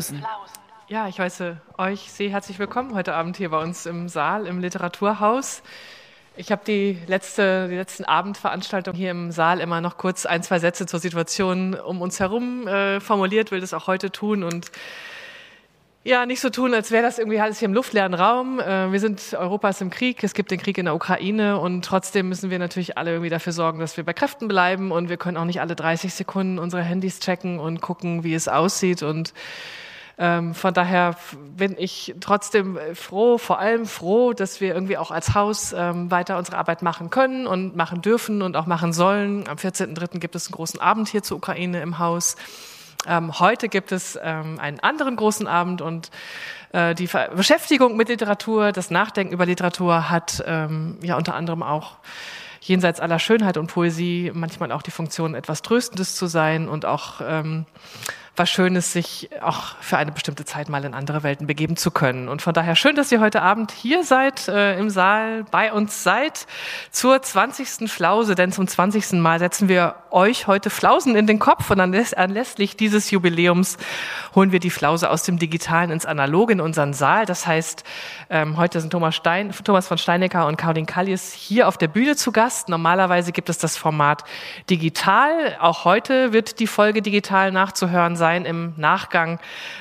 Flausen. Ja, ich heiße euch sehr herzlich willkommen heute Abend hier bei uns im Saal, im Literaturhaus. Ich habe die, letzte, die letzten Abendveranstaltungen hier im Saal immer noch kurz ein, zwei Sätze zur Situation um uns herum äh, formuliert, will das auch heute tun und ja, nicht so tun, als wäre das irgendwie alles hier im luftleeren Raum. Äh, wir sind Europas im Krieg, es gibt den Krieg in der Ukraine und trotzdem müssen wir natürlich alle irgendwie dafür sorgen, dass wir bei Kräften bleiben und wir können auch nicht alle 30 Sekunden unsere Handys checken und gucken, wie es aussieht und ähm, von daher bin ich trotzdem froh, vor allem froh, dass wir irgendwie auch als Haus ähm, weiter unsere Arbeit machen können und machen dürfen und auch machen sollen. Am 14.03. gibt es einen großen Abend hier zur Ukraine im Haus. Ähm, heute gibt es ähm, einen anderen großen Abend und äh, die Ver Beschäftigung mit Literatur, das Nachdenken über Literatur hat ähm, ja unter anderem auch jenseits aller Schönheit und Poesie manchmal auch die Funktion, etwas Tröstendes zu sein und auch ähm, was Schönes, sich auch für eine bestimmte Zeit mal in andere Welten begeben zu können. Und von daher schön, dass ihr heute Abend hier seid, äh, im Saal bei uns seid, zur 20. Flause, denn zum 20. Mal setzen wir euch heute Flausen in den Kopf und anlässlich dieses Jubiläums holen wir die Flause aus dem Digitalen ins Analoge in unseren Saal. Das heißt, ähm, heute sind Thomas, Stein, Thomas von Steinecker und Caroline Kallis hier auf der Bühne zu Gast. Normalerweise gibt es das Format digital. Auch heute wird die Folge digital nachzuhören sein im Nachgang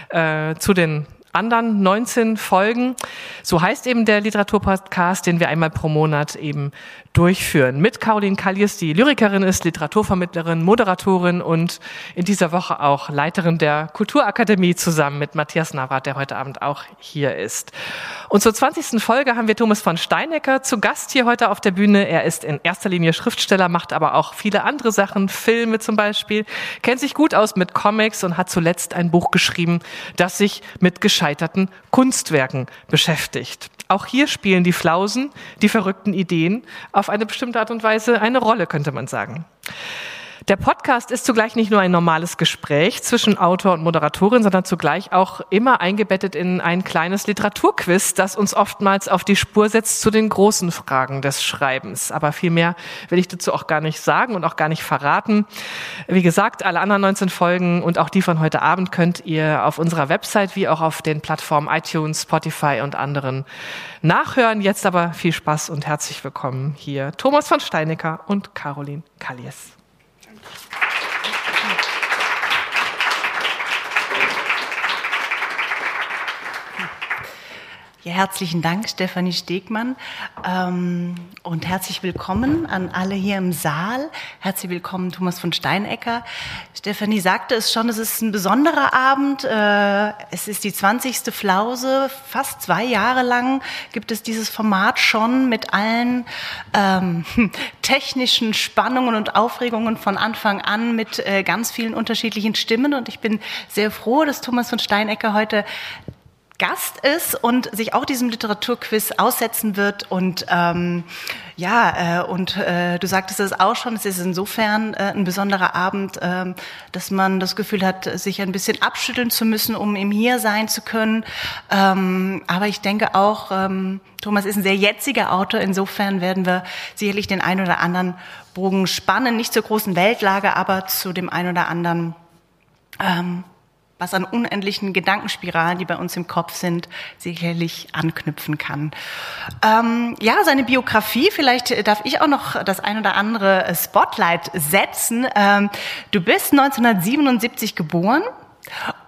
äh, zu den anderen 19 Folgen. So heißt eben der Literaturpodcast, den wir einmal pro Monat eben durchführen. Mit Caroline Kallies, die Lyrikerin ist, Literaturvermittlerin, Moderatorin und in dieser Woche auch Leiterin der Kulturakademie zusammen mit Matthias Navrat, der heute Abend auch hier ist. Und zur 20. Folge haben wir Thomas von Steinecker zu Gast hier heute auf der Bühne. Er ist in erster Linie Schriftsteller, macht aber auch viele andere Sachen, Filme zum Beispiel, kennt sich gut aus mit Comics und hat zuletzt ein Buch geschrieben, das sich mit gescheiterten Kunstwerken beschäftigt. Auch hier spielen die Flausen, die verrückten Ideen auf eine bestimmte Art und Weise eine Rolle, könnte man sagen. Der Podcast ist zugleich nicht nur ein normales Gespräch zwischen Autor und Moderatorin, sondern zugleich auch immer eingebettet in ein kleines Literaturquiz, das uns oftmals auf die Spur setzt zu den großen Fragen des Schreibens. Aber viel mehr will ich dazu auch gar nicht sagen und auch gar nicht verraten. Wie gesagt, alle anderen 19 Folgen und auch die von heute Abend könnt ihr auf unserer Website wie auch auf den Plattformen iTunes, Spotify und anderen nachhören. Jetzt aber viel Spaß und herzlich willkommen hier Thomas von Steinecker und Caroline Kallies. Ja, herzlichen Dank, Stefanie Stegmann. Ähm, und herzlich willkommen an alle hier im Saal. Herzlich willkommen, Thomas von Steinecker. Stefanie sagte es schon, es ist ein besonderer Abend. Äh, es ist die 20. Flause. Fast zwei Jahre lang gibt es dieses Format schon mit allen ähm, technischen Spannungen und Aufregungen von Anfang an mit äh, ganz vielen unterschiedlichen Stimmen. Und ich bin sehr froh, dass Thomas von Steinecker heute Gast ist und sich auch diesem Literaturquiz aussetzen wird. Und ähm, ja, äh, und äh, du sagtest es auch schon, es ist insofern äh, ein besonderer Abend, äh, dass man das Gefühl hat, sich ein bisschen abschütteln zu müssen, um im Hier sein zu können. Ähm, aber ich denke auch, ähm, Thomas ist ein sehr jetziger Autor, insofern werden wir sicherlich den einen oder anderen Bogen spannen, nicht zur großen Weltlage, aber zu dem einen oder anderen ähm, was an unendlichen Gedankenspiralen, die bei uns im Kopf sind, sicherlich anknüpfen kann. Ähm, ja, seine Biografie, vielleicht darf ich auch noch das ein oder andere Spotlight setzen. Ähm, du bist 1977 geboren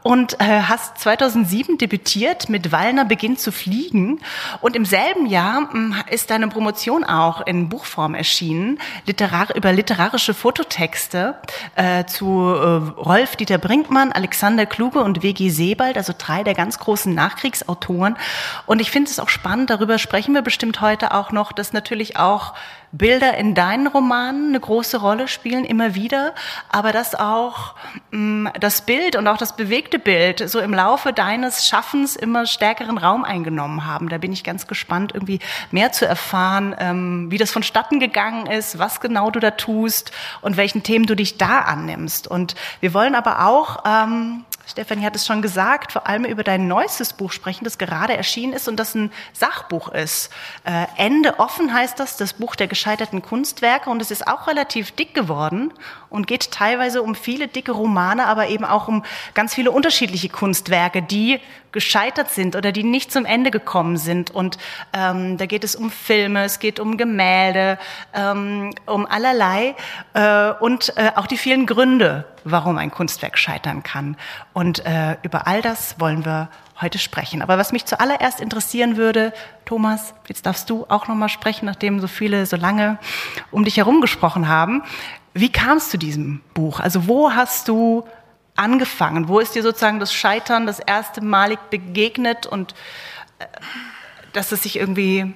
und äh, hast 2007 debütiert mit Wallner beginnt zu fliegen und im selben Jahr mh, hm, ist deine Promotion auch in Buchform erschienen literar über literarische Fototexte äh, zu äh, Rolf Dieter Brinkmann, Alexander Kluge und W.G. Sebald, also drei der ganz großen Nachkriegsautoren und ich finde es auch spannend, darüber sprechen wir bestimmt heute auch noch, dass natürlich auch Bilder in deinen Romanen eine große Rolle spielen, immer wieder, aber dass auch mh, hm, das Bild und auch das bewegte Bild so im Laufe deines Schaffens immer stärkeren Raum eingenommen haben. Da bin ich ganz gespannt, irgendwie mehr zu erfahren, ähm, wie das vonstatten gegangen ist, was genau du da tust und welchen Themen du dich da annimmst. Und wir wollen aber auch ähm, Stefanie hat es schon gesagt, vor allem über dein neuestes Buch sprechen, das gerade erschienen ist und das ein Sachbuch ist. Äh, Ende offen heißt das, das Buch der gescheiterten Kunstwerke und es ist auch relativ dick geworden und geht teilweise um viele dicke Romane, aber eben auch um ganz viele unterschiedliche Kunstwerke, die gescheitert sind oder die nicht zum Ende gekommen sind. Und ähm, da geht es um Filme, es geht um Gemälde, ähm, um allerlei äh, und äh, auch die vielen Gründe, warum ein Kunstwerk scheitern kann. Und äh, über all das wollen wir heute sprechen. Aber was mich zuallererst interessieren würde, Thomas, jetzt darfst du auch noch mal sprechen, nachdem so viele so lange um dich herum gesprochen haben. Wie kam es zu diesem Buch? Also wo hast du angefangen? Wo ist dir sozusagen das Scheitern das erste Malig begegnet und äh, dass es sich irgendwie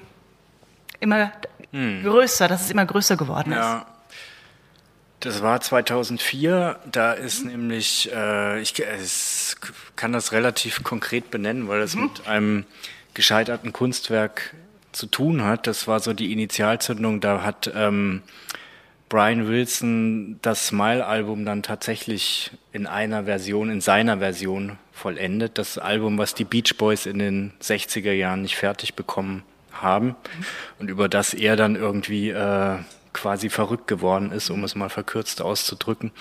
immer hm. größer, dass es immer größer geworden ist? Ja. Das war 2004. Da ist nämlich, äh, ich, ich, kann das relativ konkret benennen, weil es mhm. mit einem gescheiterten Kunstwerk zu tun hat. Das war so die Initialzündung. Da hat ähm, Brian Wilson das Smile-Album dann tatsächlich in einer Version, in seiner Version vollendet. Das Album, was die Beach Boys in den 60er Jahren nicht fertig bekommen haben und über das er dann irgendwie äh, quasi verrückt geworden ist, um es mal verkürzt auszudrücken.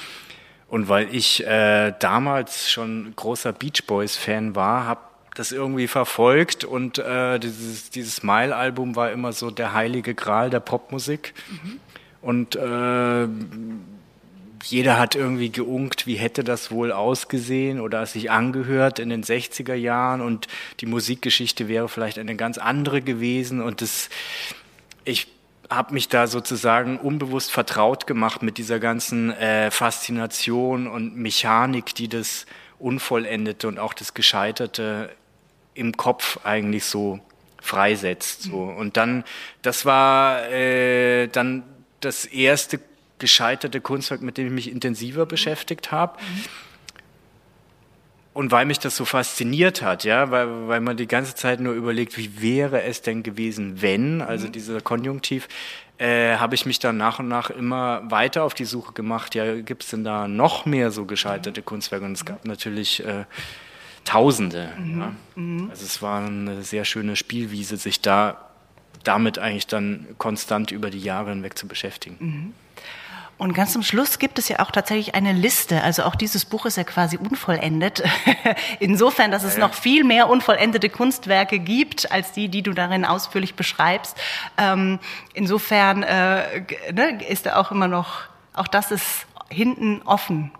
Und weil ich äh, damals schon großer Beach Boys Fan war, habe das irgendwie verfolgt und äh, dieses, dieses Smile-Album war immer so der heilige Gral der Popmusik. Mhm. Und äh, jeder hat irgendwie geunkt, wie hätte das wohl ausgesehen oder sich angehört in den 60er Jahren und die Musikgeschichte wäre vielleicht eine ganz andere gewesen und das ich habe mich da sozusagen unbewusst vertraut gemacht mit dieser ganzen äh, Faszination und Mechanik, die das Unvollendete und auch das Gescheiterte im Kopf eigentlich so freisetzt. So. Und dann, das war äh, dann das erste gescheiterte Kunstwerk, mit dem ich mich intensiver beschäftigt habe. Mhm. Und weil mich das so fasziniert hat, ja, weil, weil man die ganze Zeit nur überlegt, wie wäre es denn gewesen, wenn, also mhm. dieser Konjunktiv, äh, habe ich mich dann nach und nach immer weiter auf die Suche gemacht, ja, gibt es denn da noch mehr so gescheiterte mhm. Kunstwerke? Und es gab natürlich äh, Tausende. Mhm. Ja. Mhm. Also es war eine sehr schöne Spielwiese, sich da damit eigentlich dann konstant über die Jahre hinweg zu beschäftigen. Mhm. Und ganz zum Schluss gibt es ja auch tatsächlich eine Liste. Also auch dieses Buch ist ja quasi unvollendet. Insofern, dass es noch viel mehr unvollendete Kunstwerke gibt, als die, die du darin ausführlich beschreibst. Ähm, insofern äh, ne, ist da auch immer noch, auch das ist hinten offen.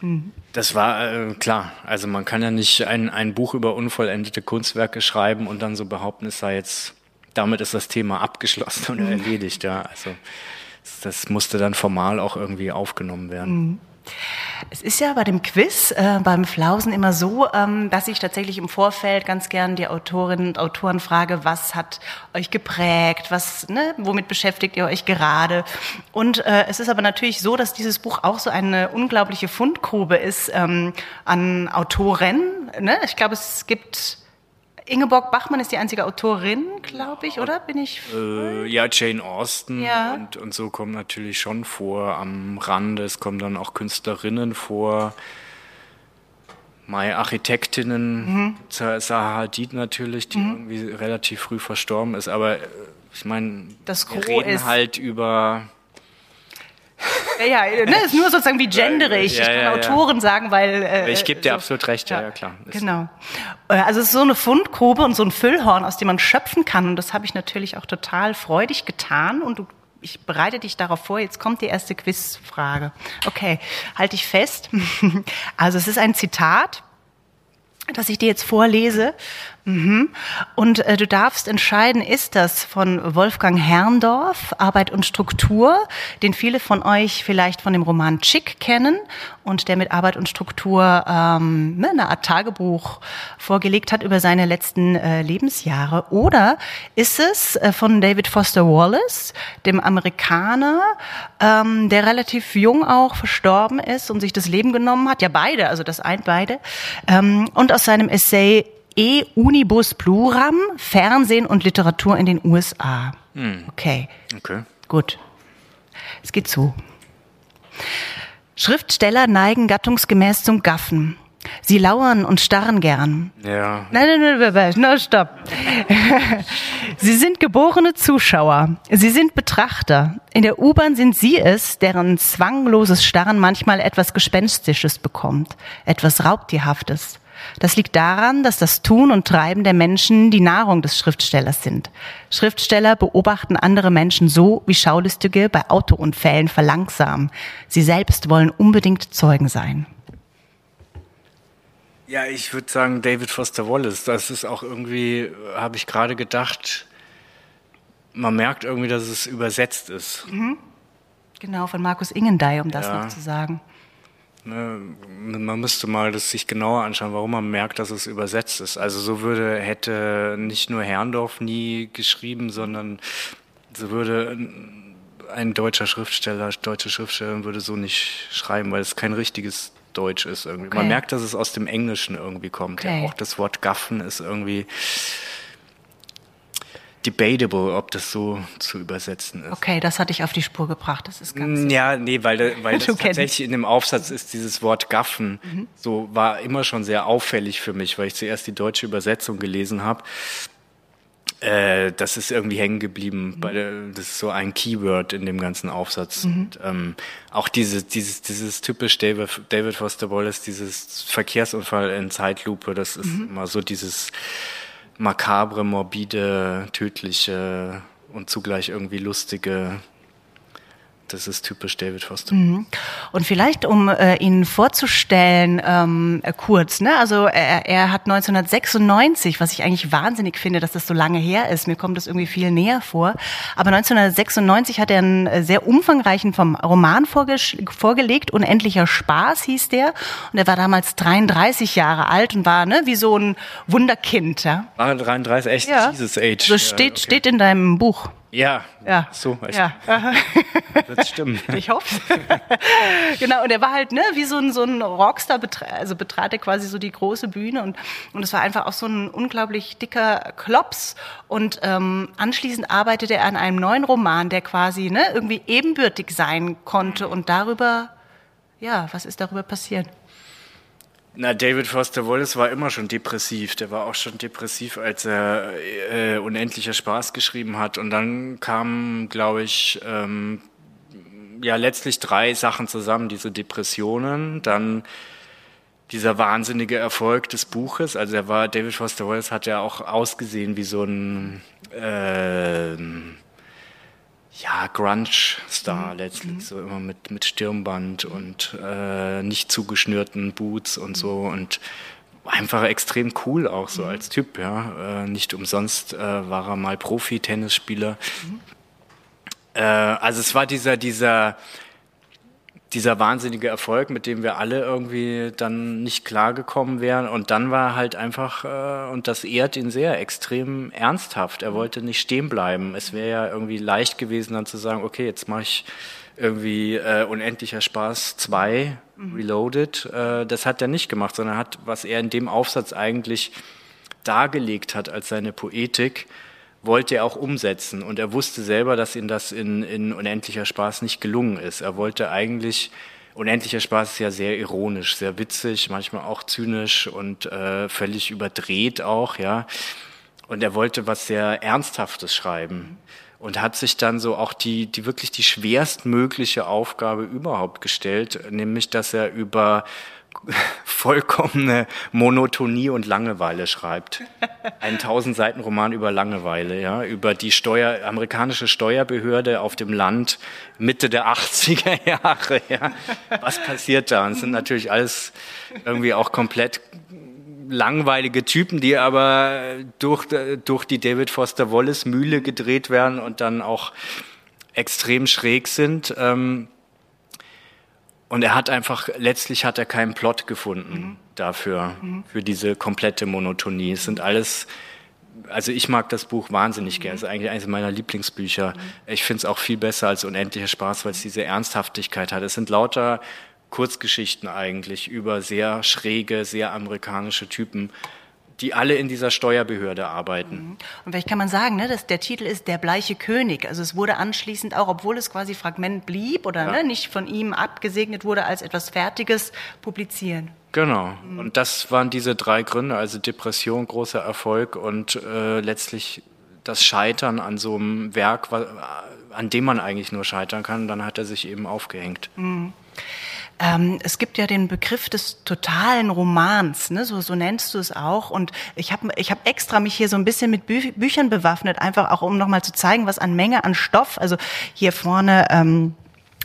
Hm. Das war äh, klar. Also man kann ja nicht ein, ein Buch über unvollendete Kunstwerke schreiben und dann so behaupten, es sei jetzt, damit ist das Thema abgeschlossen und hm. erledigt. Ja, also das musste dann formal auch irgendwie aufgenommen werden. Mhm. Es ist ja bei dem Quiz, äh, beim Flausen immer so, ähm, dass ich tatsächlich im Vorfeld ganz gern die Autorinnen und Autoren frage, was hat euch geprägt, was, ne, womit beschäftigt ihr euch gerade? Und äh, es ist aber natürlich so, dass dieses Buch auch so eine unglaubliche Fundgrube ist ähm, an Autoren. Ne? Ich glaube, es gibt Ingeborg Bachmann ist die einzige Autorin, glaube ich, oder? Bin ich? Äh, ja, Jane Austen ja. Und, und so kommt natürlich schon vor am Rande. Es kommen dann auch Künstlerinnen vor. Mai Architektinnen, mhm. Zaha Hadid natürlich, die mhm. irgendwie relativ früh verstorben ist. Aber äh, ich meine, wir reden ist halt über ja, ja, ne, ist nur sozusagen wie genderig. Ja, ja, ich kann Autoren sagen, weil. Äh, ich gebe dir so, absolut recht, ja, ja klar. Genau. Äh, also es ist so eine Fundgrube und so ein Füllhorn, aus dem man schöpfen kann. Und das habe ich natürlich auch total freudig getan. Und du, ich bereite dich darauf vor. Jetzt kommt die erste Quizfrage. Okay, halte ich fest. Also es ist ein Zitat das ich dir jetzt vorlese. Mhm. Und äh, du darfst entscheiden, ist das von Wolfgang Herrndorf, Arbeit und Struktur, den viele von euch vielleicht von dem Roman Chick kennen und der mit Arbeit und Struktur ähm, ne, eine Art Tagebuch vorgelegt hat über seine letzten äh, Lebensjahre. Oder ist es äh, von David Foster Wallace, dem Amerikaner, ähm, der relativ jung auch verstorben ist und sich das Leben genommen hat? Ja, beide, also das ein beide. Ähm, und aus seinem Essay E Unibus Pluram, Fernsehen und Literatur in den USA. Hm. Okay. Okay. Gut. Es geht so. Schriftsteller neigen gattungsgemäß zum Gaffen. Sie lauern und starren gern. Ja. Nein, nein, nein, nein, nein, stopp. Sie sind geborene Zuschauer. Sie sind Betrachter. In der U-Bahn sind Sie es, deren zwangloses Starren manchmal etwas Gespenstisches bekommt, etwas Raubtierhaftes. Das liegt daran, dass das Tun und Treiben der Menschen die Nahrung des Schriftstellers sind. Schriftsteller beobachten andere Menschen so, wie Schaulustige bei Autounfällen verlangsamen. Sie selbst wollen unbedingt Zeugen sein. Ja, ich würde sagen David Foster Wallace. Das ist auch irgendwie, habe ich gerade gedacht, man merkt irgendwie, dass es übersetzt ist. Mhm. Genau, von Markus Ingendey, um das ja. noch zu sagen. Ne, man müsste mal das sich genauer anschauen, warum man merkt, dass es übersetzt ist. Also so würde, hätte nicht nur Herrndorf nie geschrieben, sondern so würde ein deutscher Schriftsteller, deutsche Schriftstellerin würde so nicht schreiben, weil es kein richtiges Deutsch ist irgendwie. Okay. Man merkt, dass es aus dem Englischen irgendwie kommt. Okay. Ja, auch das Wort Gaffen ist irgendwie debatable, ob das so zu übersetzen ist. Okay, das hatte ich auf die Spur gebracht. Das ist ganz. Ja, nee, weil, weil das tatsächlich in dem Aufsatz ist dieses Wort Gaffen. Mhm. So war immer schon sehr auffällig für mich, weil ich zuerst die deutsche Übersetzung gelesen habe. Äh, das ist irgendwie hängen geblieben. Mhm. das ist so ein Keyword in dem ganzen Aufsatz. Mhm. Und, ähm, auch diese, dieses, dieses typisch David, David Foster Wallace, dieses Verkehrsunfall in Zeitlupe, das ist mhm. immer so dieses makabre, morbide, tödliche und zugleich irgendwie lustige das ist typisch David Foster. Mhm. Und vielleicht, um äh, ihn vorzustellen, ähm, äh, kurz, ne? also er, er hat 1996, was ich eigentlich wahnsinnig finde, dass das so lange her ist, mir kommt das irgendwie viel näher vor, aber 1996 hat er einen äh, sehr umfangreichen vom Roman vorge vorgelegt, Unendlicher Spaß hieß der, und er war damals 33 Jahre alt und war ne, wie so ein Wunderkind. Ja? War 33, echt ja. Jesus Age. So steht, ja, okay. steht in deinem Buch. Ja, ja. so. Ich, ja. Das stimmt. Ich hoffe. genau, und er war halt ne, wie so ein, so ein Rockstar, also betrat er quasi so die große Bühne und, und es war einfach auch so ein unglaublich dicker Klops. Und ähm, anschließend arbeitete er an einem neuen Roman, der quasi ne, irgendwie ebenbürtig sein konnte und darüber, ja, was ist darüber passiert? Na, David Foster Wallace war immer schon depressiv. Der war auch schon depressiv, als er äh, Unendlicher Spaß geschrieben hat. Und dann kamen, glaube ich, ähm, ja letztlich drei Sachen zusammen. Diese Depressionen, dann dieser wahnsinnige Erfolg des Buches. Also er war, David Foster Wallace hat ja auch ausgesehen wie so ein äh, ja, Grunge-Star mhm. letztlich, mhm. so immer mit, mit Stirnband und äh, nicht zugeschnürten Boots und so und einfach extrem cool auch so mhm. als Typ, ja. Äh, nicht umsonst äh, war er mal Profi-Tennisspieler. Mhm. Äh, also es war dieser, dieser dieser wahnsinnige Erfolg, mit dem wir alle irgendwie dann nicht klargekommen wären. Und dann war halt einfach, äh, und das ehrt ihn sehr, extrem ernsthaft. Er wollte nicht stehen bleiben. Es wäre ja irgendwie leicht gewesen, dann zu sagen, okay, jetzt mache ich irgendwie äh, Unendlicher Spaß 2, mhm. Reloaded. Äh, das hat er nicht gemacht, sondern hat, was er in dem Aufsatz eigentlich dargelegt hat als seine Poetik, wollte er auch umsetzen. Und er wusste selber, dass ihm das in, in Unendlicher Spaß nicht gelungen ist. Er wollte eigentlich, Unendlicher Spaß ist ja sehr ironisch, sehr witzig, manchmal auch zynisch und äh, völlig überdreht auch, ja. Und er wollte was sehr Ernsthaftes schreiben und hat sich dann so auch die, die wirklich die schwerstmögliche Aufgabe überhaupt gestellt, nämlich dass er über vollkommene Monotonie und Langeweile schreibt. Ein 1000 Seiten Roman über Langeweile, ja, über die Steuer, amerikanische Steuerbehörde auf dem Land Mitte der 80er Jahre, ja. Was passiert da? Und es sind natürlich alles irgendwie auch komplett langweilige Typen, die aber durch, durch die David Foster Wallace Mühle gedreht werden und dann auch extrem schräg sind. Ähm, und er hat einfach, letztlich hat er keinen Plot gefunden mhm. dafür, mhm. für diese komplette Monotonie. Es sind alles, also ich mag das Buch wahnsinnig mhm. gerne. Es ist eigentlich eines meiner Lieblingsbücher. Mhm. Ich finde es auch viel besser als Unendlicher Spaß, weil es diese Ernsthaftigkeit hat. Es sind lauter Kurzgeschichten eigentlich über sehr schräge, sehr amerikanische Typen die alle in dieser Steuerbehörde arbeiten. Mhm. Und vielleicht kann man sagen, ne, dass der Titel ist Der bleiche König. Also es wurde anschließend auch, obwohl es quasi Fragment blieb oder ja. ne, nicht von ihm abgesegnet wurde, als etwas Fertiges publizieren. Genau. Mhm. Und das waren diese drei Gründe, also Depression, großer Erfolg und äh, letztlich das Scheitern an so einem Werk, an dem man eigentlich nur scheitern kann. dann hat er sich eben aufgehängt. Mhm. Ähm, es gibt ja den Begriff des totalen Romans, ne? so, so nennst du es auch. Und ich habe ich hab extra mich hier so ein bisschen mit Bü Büchern bewaffnet, einfach auch um nochmal zu zeigen, was an Menge an Stoff, also hier vorne ähm,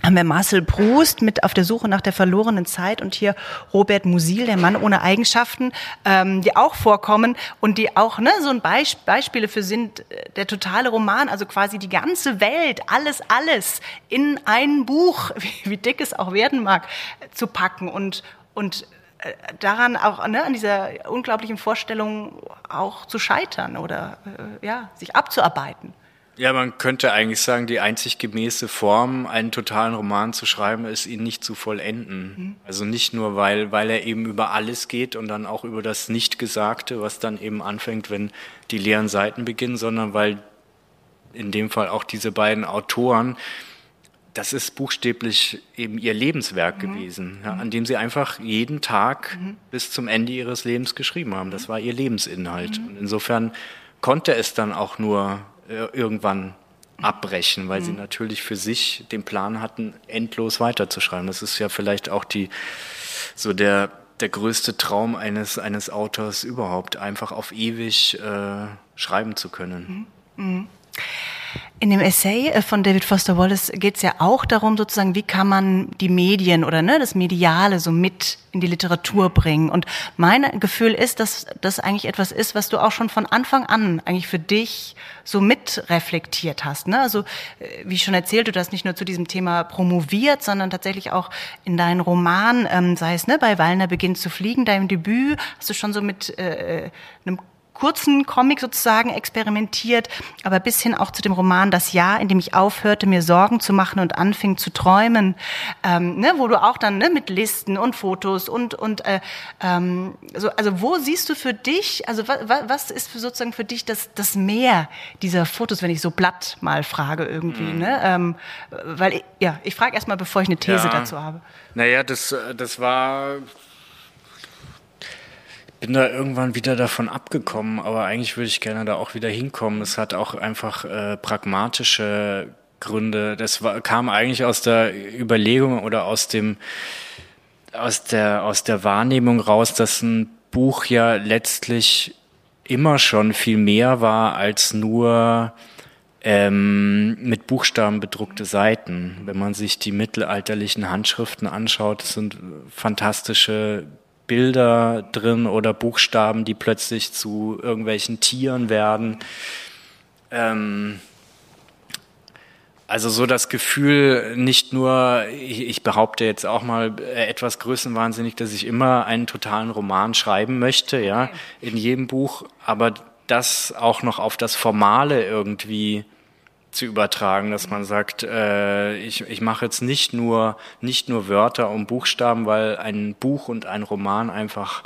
haben wir Marcel Proust mit auf der Suche nach der verlorenen Zeit und hier Robert Musil, der Mann ohne Eigenschaften, ähm, die auch vorkommen und die auch ne, so ein Beisp Beispiele für sind, äh, der totale Roman, also quasi die ganze Welt, alles, alles in ein Buch, wie, wie dick es auch werden mag, zu packen und, und äh, daran auch ne, an dieser unglaublichen Vorstellung auch zu scheitern oder äh, ja sich abzuarbeiten. Ja, man könnte eigentlich sagen, die einzig gemäße Form, einen totalen Roman zu schreiben, ist ihn nicht zu vollenden. Mhm. Also nicht nur, weil, weil er eben über alles geht und dann auch über das Nichtgesagte, was dann eben anfängt, wenn die leeren Seiten beginnen, sondern weil in dem Fall auch diese beiden Autoren, das ist buchstäblich eben ihr Lebenswerk mhm. gewesen, ja, an dem sie einfach jeden Tag mhm. bis zum Ende ihres Lebens geschrieben haben. Das war ihr Lebensinhalt. Mhm. Und insofern konnte es dann auch nur irgendwann abbrechen, weil mhm. sie natürlich für sich den Plan hatten, endlos weiterzuschreiben. Das ist ja vielleicht auch die, so der, der größte Traum eines, eines Autors überhaupt, einfach auf ewig äh, schreiben zu können. Mhm. Mhm. In dem Essay äh, von David Foster Wallace geht es ja auch darum, sozusagen, wie kann man die Medien oder ne, das Mediale so mit in die Literatur bringen. Und mein Gefühl ist, dass das eigentlich etwas ist, was du auch schon von Anfang an eigentlich für dich so mitreflektiert hast. Ne? Also äh, wie schon erzählt, du hast nicht nur zu diesem Thema promoviert, sondern tatsächlich auch in deinen Roman, ähm, sei es ne, bei Wallner beginnt zu fliegen, deinem Debüt, hast du schon so mit äh, äh einem kurzen Comic sozusagen experimentiert, aber bis hin auch zu dem Roman Das Jahr, in dem ich aufhörte, mir Sorgen zu machen und anfing zu träumen, ähm, ne, wo du auch dann ne, mit Listen und Fotos und und äh, ähm, so, also wo siehst du für dich, also wa, wa, was ist für sozusagen für dich das das Mehr dieser Fotos, wenn ich so blatt mal frage irgendwie, mhm. ne? Ähm, weil ich, ja, ich frage erstmal, bevor ich eine These ja. dazu habe. Naja, das das war bin da irgendwann wieder davon abgekommen, aber eigentlich würde ich gerne da auch wieder hinkommen. Es hat auch einfach äh, pragmatische Gründe. Das war, kam eigentlich aus der Überlegung oder aus dem aus der aus der Wahrnehmung raus, dass ein Buch ja letztlich immer schon viel mehr war als nur ähm, mit Buchstaben bedruckte Seiten. Wenn man sich die mittelalterlichen Handschriften anschaut, das sind fantastische Bilder drin oder Buchstaben, die plötzlich zu irgendwelchen Tieren werden. Ähm, also so das Gefühl, nicht nur, ich behaupte jetzt auch mal äh, etwas größenwahnsinnig, dass ich immer einen totalen Roman schreiben möchte, ja, in jedem Buch, aber das auch noch auf das Formale irgendwie zu übertragen, dass man sagt, äh, ich, ich mache jetzt nicht nur, nicht nur Wörter und Buchstaben, weil ein Buch und ein Roman einfach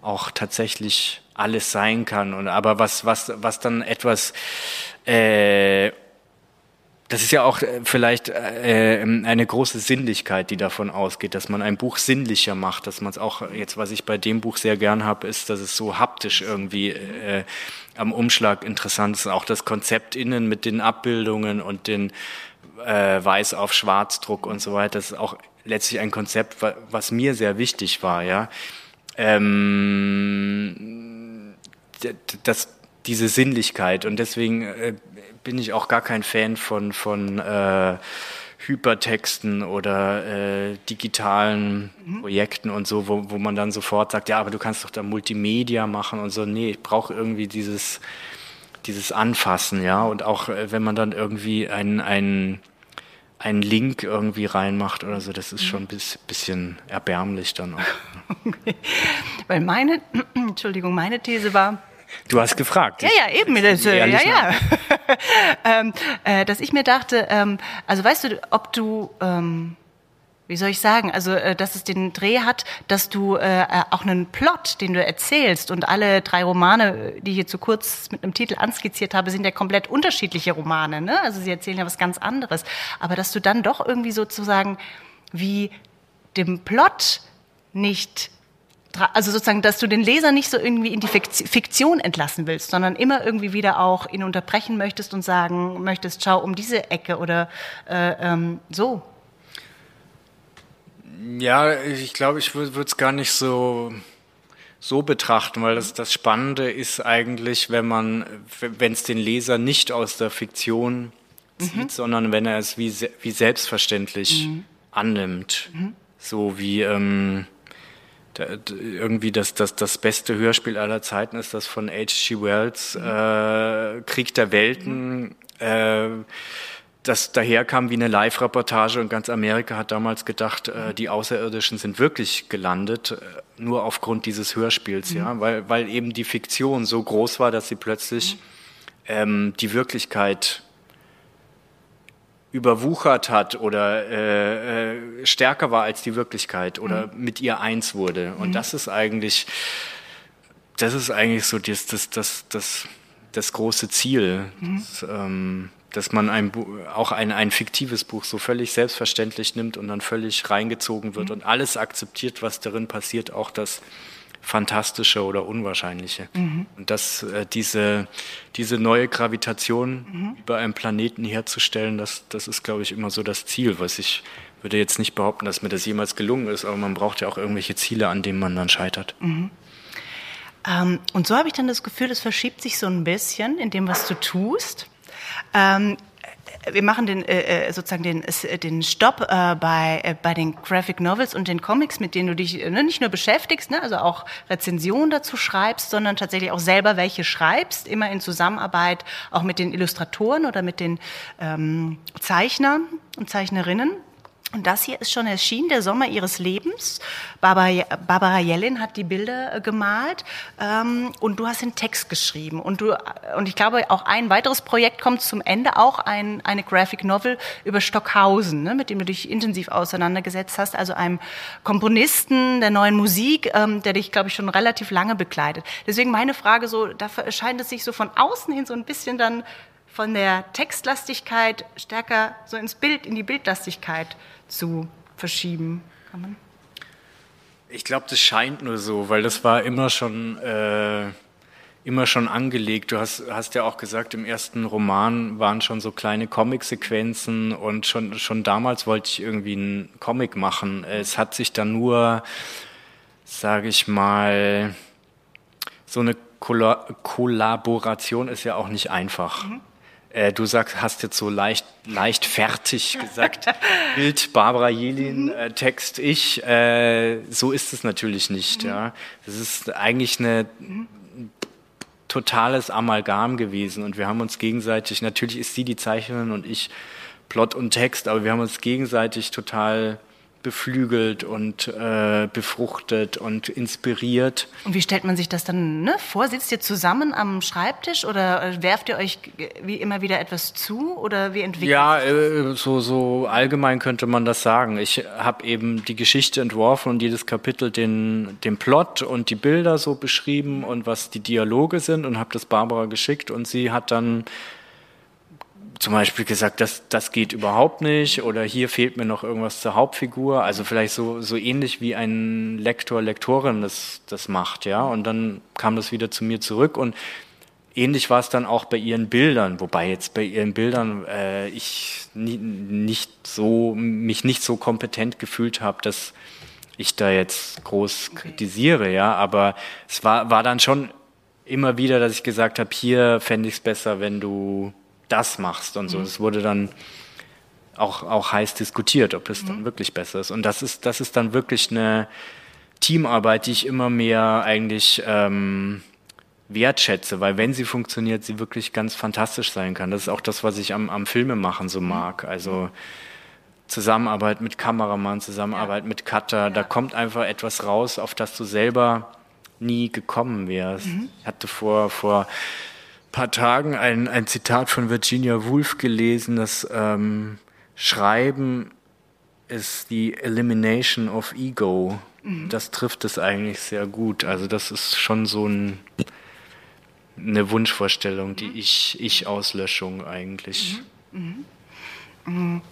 auch tatsächlich alles sein kann. Und aber was, was, was dann etwas äh, das ist ja auch äh, vielleicht äh, eine große Sinnlichkeit, die davon ausgeht, dass man ein Buch sinnlicher macht, dass man es auch jetzt, was ich bei dem Buch sehr gern habe, ist, dass es so haptisch irgendwie äh, am Umschlag interessant ist. Auch das Konzept innen mit den Abbildungen und den äh, Weiß auf Schwarzdruck und so weiter, das ist auch letztlich ein Konzept, was mir sehr wichtig war, ja. Ähm, das, diese Sinnlichkeit und deswegen äh, bin ich auch gar kein Fan von, von äh, Hypertexten oder äh, digitalen mhm. Projekten und so, wo, wo man dann sofort sagt, ja, aber du kannst doch da Multimedia machen und so. Nee, ich brauche irgendwie dieses, dieses Anfassen, ja. Und auch äh, wenn man dann irgendwie einen, einen, einen Link irgendwie reinmacht oder so, das ist schon ein bisschen erbärmlich dann auch. Okay. Weil meine, Entschuldigung, meine These war, Du hast gefragt. Ja, ja, eben. Das, ja, ja. ähm, äh, dass ich mir dachte, ähm, also weißt du, ob du, ähm, wie soll ich sagen, also äh, dass es den Dreh hat, dass du äh, äh, auch einen Plot, den du erzählst und alle drei Romane, die ich hier zu kurz mit einem Titel anskizziert habe, sind ja komplett unterschiedliche Romane. Ne? Also sie erzählen ja was ganz anderes. Aber dass du dann doch irgendwie sozusagen wie dem Plot nicht also sozusagen, dass du den Leser nicht so irgendwie in die Fiktion entlassen willst, sondern immer irgendwie wieder auch ihn unterbrechen möchtest und sagen möchtest, schau um diese Ecke oder äh, ähm, so. Ja, ich glaube, ich würde es gar nicht so so betrachten, weil das, das Spannende ist eigentlich, wenn man, wenn es den Leser nicht aus der Fiktion zieht, mhm. sondern wenn er es wie, wie selbstverständlich mhm. annimmt. Mhm. So wie ähm, irgendwie das, das, das beste Hörspiel aller Zeiten ist das von H.G. Wells, mhm. äh, Krieg der Welten. Äh, das daherkam wie eine Live-Reportage und ganz Amerika hat damals gedacht, äh, die Außerirdischen sind wirklich gelandet, äh, nur aufgrund dieses Hörspiels, mhm. ja, weil, weil eben die Fiktion so groß war, dass sie plötzlich ähm, die Wirklichkeit überwuchert hat oder äh, äh, stärker war als die Wirklichkeit oder mhm. mit ihr eins wurde. Und mhm. das ist eigentlich, das ist eigentlich so das, das, das, das, das große Ziel. Mhm. Das, ähm, dass man ein auch ein, ein fiktives Buch so völlig selbstverständlich nimmt und dann völlig reingezogen wird mhm. und alles akzeptiert, was darin passiert, auch das Fantastische oder Unwahrscheinliche. Mhm. Und dass äh, diese, diese neue Gravitation mhm. über einem Planeten herzustellen, das, das ist, glaube ich, immer so das Ziel, was ich würde jetzt nicht behaupten, dass mir das jemals gelungen ist, aber man braucht ja auch irgendwelche Ziele, an denen man dann scheitert. Mhm. Ähm, und so habe ich dann das Gefühl, es verschiebt sich so ein bisschen in dem, was du tust. Ähm, wir machen den äh, äh sozusagen den, äh, den Stopp äh, bei, äh, bei den Graphic Novels und den Comics, mit denen du dich äh, ne, nicht nur beschäftigst, ne, also auch Rezensionen dazu schreibst, sondern tatsächlich auch selber welche schreibst, immer in Zusammenarbeit auch mit den Illustratoren oder mit den ähm, Zeichnern und Zeichnerinnen. Und das hier ist schon erschienen, der Sommer ihres Lebens. Barbara, Barbara Jellin hat die Bilder äh, gemalt ähm, und du hast den Text geschrieben. Und, du, und ich glaube, auch ein weiteres Projekt kommt zum Ende, auch ein, eine Graphic Novel über Stockhausen, ne, mit dem du dich intensiv auseinandergesetzt hast, also einem Komponisten der neuen Musik, ähm, der dich, glaube ich, schon relativ lange begleitet. Deswegen meine Frage so, da scheint es sich so von außen hin so ein bisschen dann von der Textlastigkeit stärker so ins Bild, in die Bildlastigkeit zu verschieben. Kann man? Ich glaube, das scheint nur so, weil das war immer schon äh, immer schon angelegt. Du hast, hast ja auch gesagt, im ersten Roman waren schon so kleine Comic-Sequenzen und schon schon damals wollte ich irgendwie einen Comic machen. Es hat sich dann nur, sage ich mal, so eine Kollaboration ist ja auch nicht einfach. Mhm. Äh, du sagst, hast jetzt so leicht, leicht fertig gesagt, Bild Barbara Jelin, äh, Text ich. Äh, so ist es natürlich nicht. Mhm. Ja, das ist eigentlich eine totales Amalgam gewesen und wir haben uns gegenseitig. Natürlich ist sie die Zeichnerin und ich Plot und Text, aber wir haben uns gegenseitig total beflügelt und äh, befruchtet und inspiriert. Und wie stellt man sich das dann ne, vor? Sitzt ihr zusammen am Schreibtisch oder äh, werft ihr euch wie immer wieder etwas zu oder wie entwickelt Ja, äh, so, so allgemein könnte man das sagen. Ich habe eben die Geschichte entworfen und jedes Kapitel den, den Plot und die Bilder so beschrieben und was die Dialoge sind und habe das Barbara geschickt und sie hat dann zum Beispiel gesagt, das, das geht überhaupt nicht oder hier fehlt mir noch irgendwas zur Hauptfigur. Also vielleicht so, so ähnlich wie ein Lektor, Lektorin das, das macht, ja. Und dann kam das wieder zu mir zurück und ähnlich war es dann auch bei ihren Bildern, wobei jetzt bei ihren Bildern äh, ich nie, nicht so, mich nicht so kompetent gefühlt habe, dass ich da jetzt groß kritisiere, ja. Aber es war, war dann schon immer wieder, dass ich gesagt habe, hier fände ich es besser, wenn du das machst und so. Es mhm. wurde dann auch, auch heiß diskutiert, ob es mhm. dann wirklich besser ist. Und das ist, das ist dann wirklich eine Teamarbeit, die ich immer mehr eigentlich ähm, wertschätze, weil wenn sie funktioniert, sie wirklich ganz fantastisch sein kann. Das ist auch das, was ich am, am Filmemachen so mhm. mag. Also Zusammenarbeit mit Kameramann, Zusammenarbeit ja. mit Cutter, ja. da kommt einfach etwas raus, auf das du selber nie gekommen wärst. Mhm. Ich hatte vor, vor paar Tagen ein, ein Zitat von Virginia Woolf gelesen, das ähm, Schreiben ist die Elimination of Ego. Mhm. Das trifft es eigentlich sehr gut. Also das ist schon so ein, eine Wunschvorstellung, die mhm. Ich-Ich-Auslöschung eigentlich. Mhm. mhm. mhm.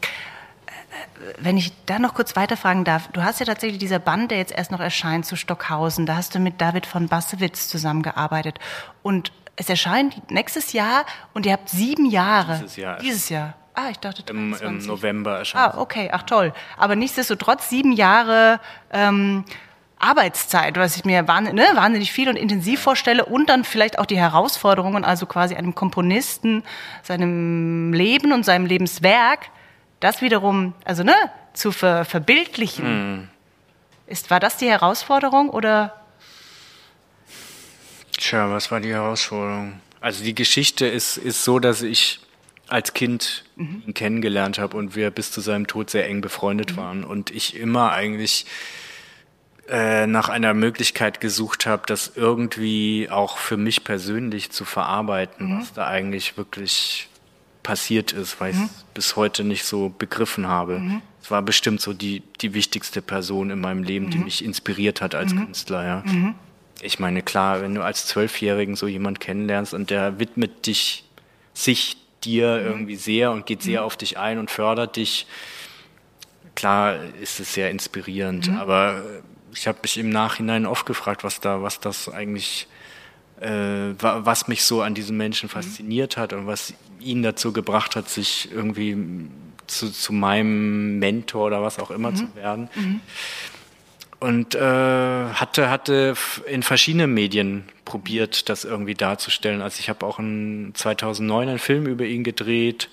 wenn ich da noch kurz weiterfragen darf, du hast ja tatsächlich dieser Band, der jetzt erst noch erscheint zu Stockhausen, da hast du mit David von Bassewitz zusammengearbeitet und es erscheint nächstes Jahr und ihr habt sieben Jahre. Dieses Jahr. Dieses Jahr. Ah, ich dachte Im, 23. Im November erscheint. Ah, okay, ach toll. Aber nichtsdestotrotz sieben Jahre ähm, Arbeitszeit, was ich mir wahn, ne, wahnsinnig viel und intensiv vorstelle und dann vielleicht auch die Herausforderungen, also quasi einem Komponisten, seinem Leben und seinem Lebenswerk, das wiederum, also ne, zu ver, verbildlichen. Ist, war das die Herausforderung oder? Tja, was war die Herausforderung? Also die Geschichte ist, ist so, dass ich als Kind ihn kennengelernt habe und wir bis zu seinem Tod sehr eng befreundet waren und ich immer eigentlich äh, nach einer Möglichkeit gesucht habe, das irgendwie auch für mich persönlich zu verarbeiten, was da eigentlich wirklich passiert ist, weil ich es bis heute nicht so begriffen habe. Es war bestimmt so die, die wichtigste Person in meinem Leben, die mich inspiriert hat als Künstler, ja. Ich meine, klar, wenn du als Zwölfjährigen so jemand kennenlernst und der widmet dich, sich dir irgendwie sehr und geht sehr auf dich ein und fördert dich, klar ist es sehr inspirierend. Aber äh, ich habe mich im Nachhinein oft gefragt, was da, was das eigentlich, äh, wa- was mich so an diesem Menschen fasziniert hat und was ihn dazu gebracht hat, sich irgendwie zu, zu meinem Mentor oder was auch immer zu werden. Und äh, hatte, hatte in verschiedenen Medien probiert, das irgendwie darzustellen. Also ich habe auch in 2009 einen Film über ihn gedreht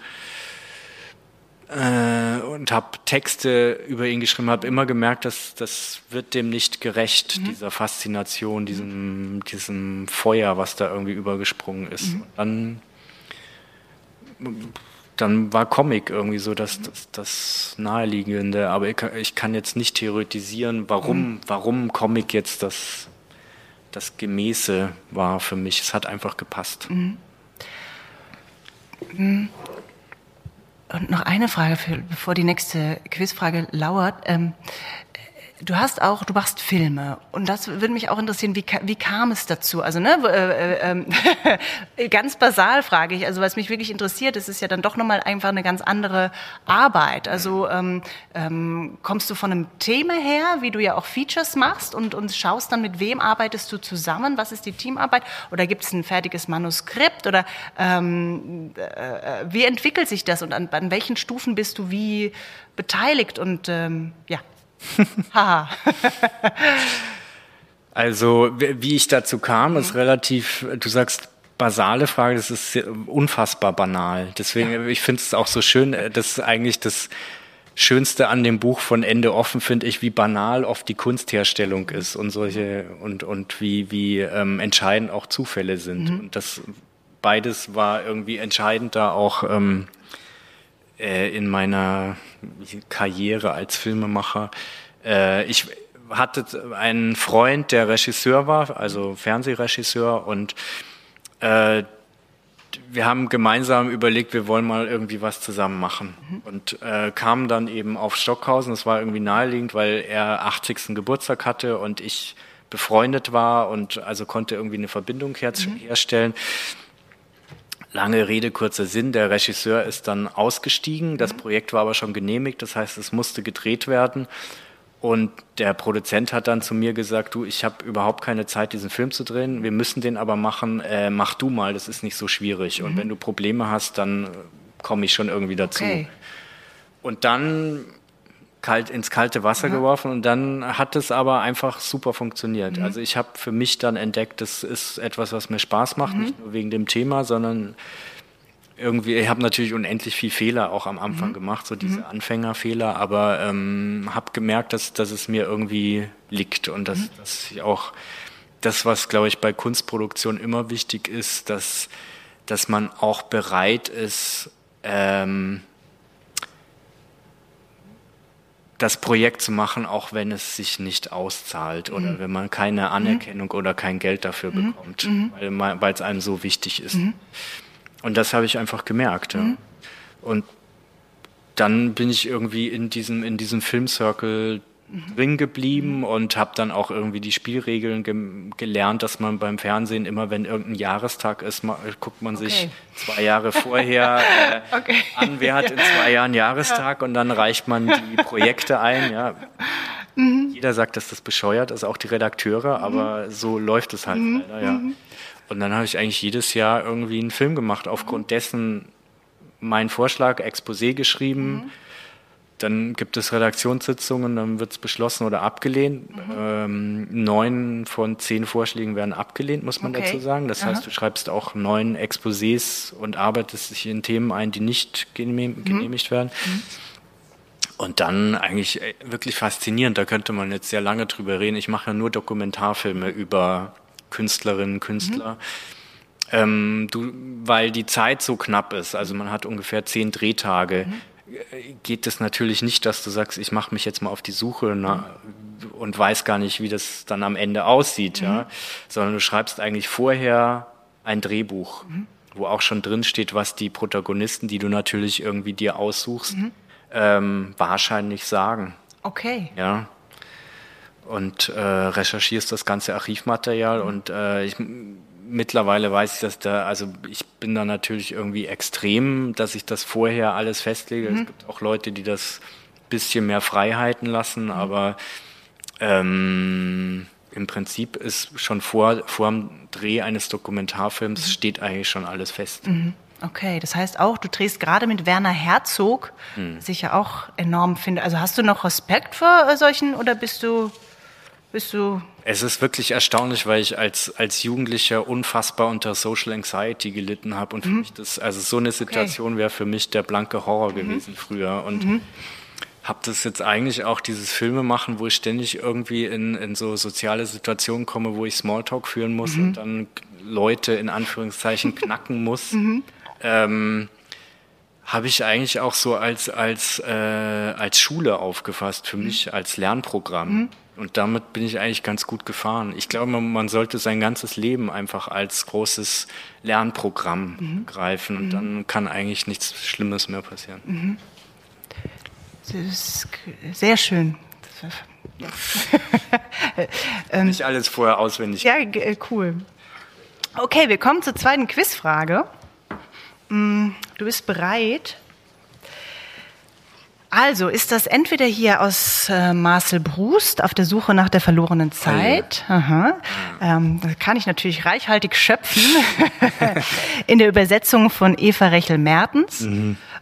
äh, und habe Texte über ihn geschrieben, habe immer gemerkt, dass das wird dem nicht gerecht, dieser Faszination, diesem, diesem Feuer, was da irgendwie übergesprungen ist. Und dann, dann war Comic irgendwie so das, das, das Naheliegende, aber ich, kann- ich kann jetzt nicht theoretisieren, warum, warum Comic jetzt das, das Gemäße war für mich. Es hat einfach gepasst. Und noch eine Frage, für, bevor die nächste Quizfrage lauert. Ähm, du hast auch, du machst Filme. Und das würde mich auch interessieren, wie, wie kam es dazu? Also ne, äh, äh, ähm, ganz basal frage ich, also was mich wirklich interessiert, es ist ja dann doch nochmal einfach eine ganz andere Arbeit. Also ähm, ähm, kommst du von einem Thema her, wie du ja auch Features machst und, und schaust dann, mit wem arbeitest du zusammen, was ist die Teamarbeit? Oder gibt es ein fertiges Manuskript? Oder ähm, äh, wie entwickelt sich das? Und an, an welchen Stufen bist du wie beteiligt? Und ähm, ja. Haha. Also, wie ich dazu kam, ist relativ, du sagst, basale Frage, das ist unfassbar banal. Deswegen, ich finde es auch so schön, äh, dass eigentlich das Schönste an dem Buch von Ende offen, finde ich, wie banal oft die Kunstherstellung ist und solche und, und wie, wie ähm, entscheidend auch Zufälle sind. Und das beides war irgendwie entscheidend da auch ähm, äh, in meiner Karriere als Filmemacher. Äh, ich hatte einen Freund, der Regisseur war, also Fernsehregisseur, und äh, wir haben gemeinsam überlegt, wir wollen mal irgendwie was zusammen machen. Und äh, kamen dann eben auf Stockhausen. Das war irgendwie naheliegend, weil er 80. Geburtstag hatte und ich befreundet war und also konnte irgendwie eine Verbindung her herstellen. Lange Rede, kurzer Sinn. Der Regisseur ist dann ausgestiegen. Das Projekt war aber schon genehmigt. Das heißt, es musste gedreht werden. Und der Produzent hat dann zu mir gesagt, du, ich habe überhaupt keine Zeit, diesen Film zu drehen. Wir müssen den aber machen. Äh, mach du mal, das ist nicht so schwierig. Und wenn du Probleme hast, dann komme ich schon irgendwie dazu. Okay. Und dann kalt ins kalte Wasser geworfen und dann hat es aber einfach super funktioniert. Also ich habe für mich dann entdeckt, das ist etwas, was mir Spaß macht, nicht nur wegen dem Thema, sondern irgendwie, ich habe natürlich unendlich viel Fehler auch am Anfang gemacht, so diese Anfängerfehler, aber ähm, habe gemerkt, dass, dass es mir irgendwie liegt und dass, dass ich auch das, was glaube ich bei Kunstproduktion immer wichtig ist, dass, dass man auch bereit ist, ähm, das Projekt zu machen, auch wenn es sich nicht auszahlt oder wenn man keine Anerkennung oder kein Geld dafür bekommt, weil man- weil es einem so wichtig ist. Und das habe ich einfach gemerkt. Ja. Und dann bin ich irgendwie in diesem, in diesem Filmcircle drin geblieben und habe dann auch irgendwie die Spielregeln ge gelernt, dass man beim Fernsehen immer, wenn irgendein Jahrestag ist, mal, guckt man sich Okay. zwei Jahre vorher äh, Okay. an, wer hat in zwei Jahren Jahrestag und dann reicht man die Projekte ein. Ja. Jeder sagt, dass das bescheuert ist, auch die Redakteure, aber so läuft es halt leider, ja. Und dann habe ich eigentlich jedes Jahr irgendwie einen Film gemacht, aufgrund dessen meinen Vorschlag, Exposé geschrieben. Dann gibt es Redaktionssitzungen, dann wird es beschlossen oder abgelehnt. Ähm, neun von zehn Vorschlägen werden abgelehnt, muss man Okay. dazu sagen. Das heißt, du schreibst auch neun Exposés und arbeitest dich in Themen ein, die nicht genehm, genehmigt werden. Und dann eigentlich äh, wirklich faszinierend, da könnte man jetzt sehr lange drüber reden. Ich mache ja nur Dokumentarfilme über Künstlerinnen, Künstler. Ähm, du, weil die Zeit so knapp ist, also man hat ungefähr zehn Drehtage, äh, geht es natürlich nicht, dass du sagst, ich mache mich jetzt mal auf die Suche na, und weiß gar nicht, wie das dann am Ende aussieht, ja, sondern du schreibst eigentlich vorher ein Drehbuch, wo auch schon drin steht, was die Protagonisten, die du natürlich irgendwie dir aussuchst, ähm, wahrscheinlich sagen. Okay. Ja. Und äh, recherchierst das ganze Archivmaterial und äh, ich, mittlerweile weiß ich, dass da, also ich bin da natürlich irgendwie extrem, dass ich das vorher alles festlege. Es gibt auch Leute, die das bisschen mehr Freiheiten lassen, aber ähm, im Prinzip ist schon vor, vor dem Dreh eines Dokumentarfilms steht eigentlich schon alles fest. Okay, das heißt auch, du drehst gerade mit Werner Herzog, Hm. was ich ja auch enorm finde. Also hast du noch Respekt vor äh, solchen oder bist du, bist du, Es ist wirklich erstaunlich, weil ich als, als Jugendlicher unfassbar unter Social Anxiety gelitten habe und für mich das, also so eine Situation wäre für mich der blanke Horror gewesen früher und habe das jetzt eigentlich auch dieses Filme machen, wo ich ständig irgendwie in, in so soziale Situationen komme, wo ich Smalltalk führen muss und dann Leute in Anführungszeichen knacken muss. Ähm, habe ich eigentlich auch so als, als, äh, als Schule aufgefasst, für mich als Lernprogramm. Und damit bin ich eigentlich ganz gut gefahren. Ich glaube, man, sollte sein ganzes Leben einfach als großes Lernprogramm greifen und dann kann eigentlich nichts Schlimmes mehr passieren. das ist sehr schön. Nicht alles vorher auswendig. Ja, äh, cool. Okay, wir kommen zur zweiten Quizfrage. Mm, Du bist bereit? Also, ist das entweder hier aus äh, Marcel Brust auf der Suche nach der verlorenen Zeit? Aha. Ähm, da kann ich natürlich reichhaltig schöpfen. In der Übersetzung von Eva Rechel-Mertens.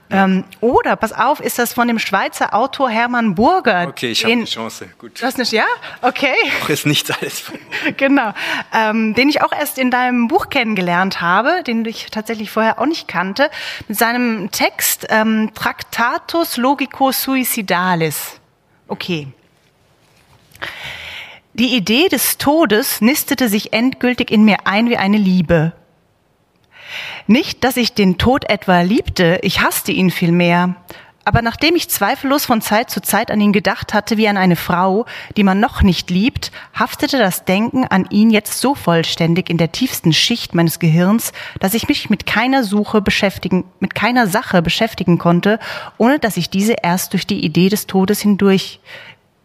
Ähm, oder, pass auf, ist das von dem Schweizer Autor Hermann Burger? Okay, ich habe den- eine Chance. Gut. Du hast nicht, ja? Okay. Auch ist nicht alles von Genau, ähm, den ich auch erst in deinem Buch kennengelernt habe, den ich tatsächlich vorher auch nicht kannte, mit seinem Text ähm, Tractatus Logico Suicidalis. Okay. Die Idee des Todes nistete sich endgültig in mir ein wie eine Liebe. Nicht, dass ich den Tod etwa liebte, ich hasste ihn vielmehr. Aber nachdem ich zweifellos von Zeit zu Zeit an ihn gedacht hatte wie an eine Frau, die man noch nicht liebt, haftete das Denken an ihn jetzt so vollständig in der tiefsten Schicht meines Gehirns, dass ich mich mit keiner Suche beschäftigen, mit keiner Sache beschäftigen konnte, ohne dass ich diese erst durch die Idee des Todes hindurch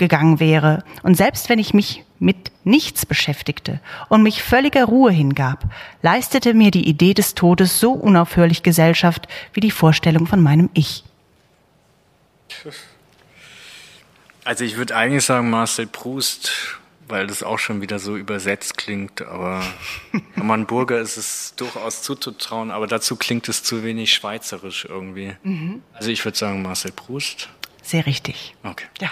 gegangen wäre. Und selbst wenn ich mich mit nichts beschäftigte und mich völliger Ruhe hingab, leistete mir die Idee des Todes so unaufhörlich Gesellschaft wie die Vorstellung von meinem Ich. Also ich würde eigentlich sagen Marcel Proust, weil das auch schon wieder so übersetzt klingt, aber Hermann Burger ist es durchaus zuzutrauen, aber dazu klingt es zu wenig schweizerisch irgendwie. Also ich würde sagen Marcel Proust. Sehr richtig. Okay. Ja.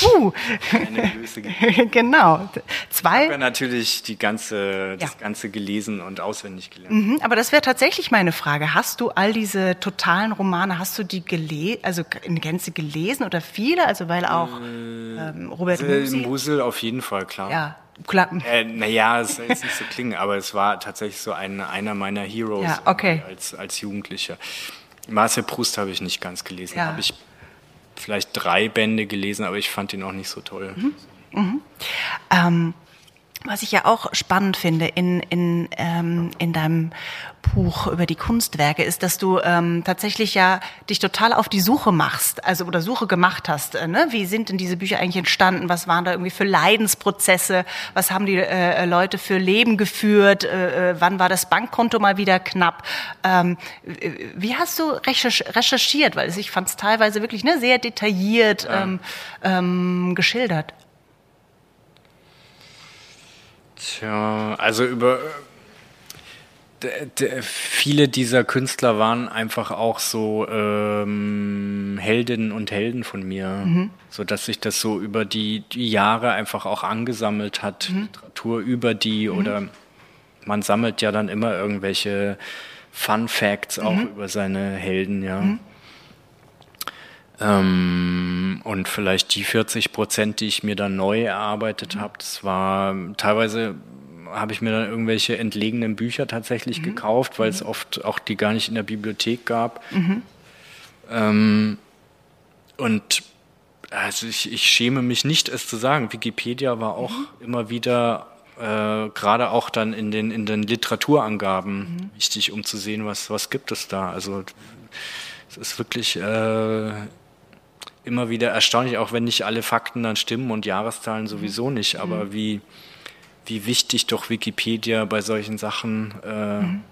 Puh. Eine Löse genau. Zwei. Ich habe natürlich die ganze, das Ja. Ganze gelesen und auswendig gelernt. Mhm, Aber das wäre tatsächlich meine Frage. Hast du all diese totalen Romane, hast du die gelesen, also in Gänze gelesen oder viele? Also weil auch ähm, Robert Äh. Musel auf jeden Fall, klar. Ja, klar. Äh, naja, es jetzt nicht so klingen, aber es war tatsächlich so ein, einer meiner Heroes Ja, okay. als, als Jugendlicher. Marcel Proust habe ich nicht ganz gelesen. Ja. Habe ich vielleicht drei Bände gelesen, aber ich fand ihn auch nicht so toll. Ähm, was ich ja auch spannend finde in, in, ähm, in deinem Buch über die Kunstwerke, ist, dass du ähm, tatsächlich ja dich total auf die Suche machst, also oder Suche gemacht hast. Äh, ne? Wie sind denn diese Bücher eigentlich entstanden? Was waren da irgendwie für Leidensprozesse? Was haben die äh, Leute für Leben geführt? Äh, äh wann war das Bankkonto mal wieder knapp? Ähm, wie hast du recherchiert? Weil ich fand es teilweise wirklich ne, sehr detailliert ja. ähm, ähm, geschildert. Tja, also über viele dieser Künstler waren einfach auch so ähm, Heldinnen und Helden von mir, mhm. so dass sich das so über die, die Jahre einfach auch angesammelt hat, mhm. Literatur über die mhm. oder man sammelt ja dann immer irgendwelche Fun Facts auch mhm. über seine Helden, ja. Mhm. Ähm, und vielleicht die 40 Prozent, die ich mir dann neu erarbeitet mhm. habe, das war teilweise habe ich mir dann irgendwelche entlegenen Bücher tatsächlich mhm. gekauft, weil mhm. es oft auch die gar nicht in der Bibliothek gab. Mhm. Ähm, und also ich, ich, schäme mich nicht, es zu sagen. Wikipedia war auch mhm. immer wieder, äh, gerade auch dann in den, in den Literaturangaben mhm. wichtig, um zu sehen, was, was gibt es da. Also es ist wirklich äh, immer wieder erstaunlich, auch wenn nicht alle Fakten dann stimmen und Jahreszahlen sowieso mhm. nicht, aber wie wie wichtig doch Wikipedia bei solchen Sachen äh, mhm.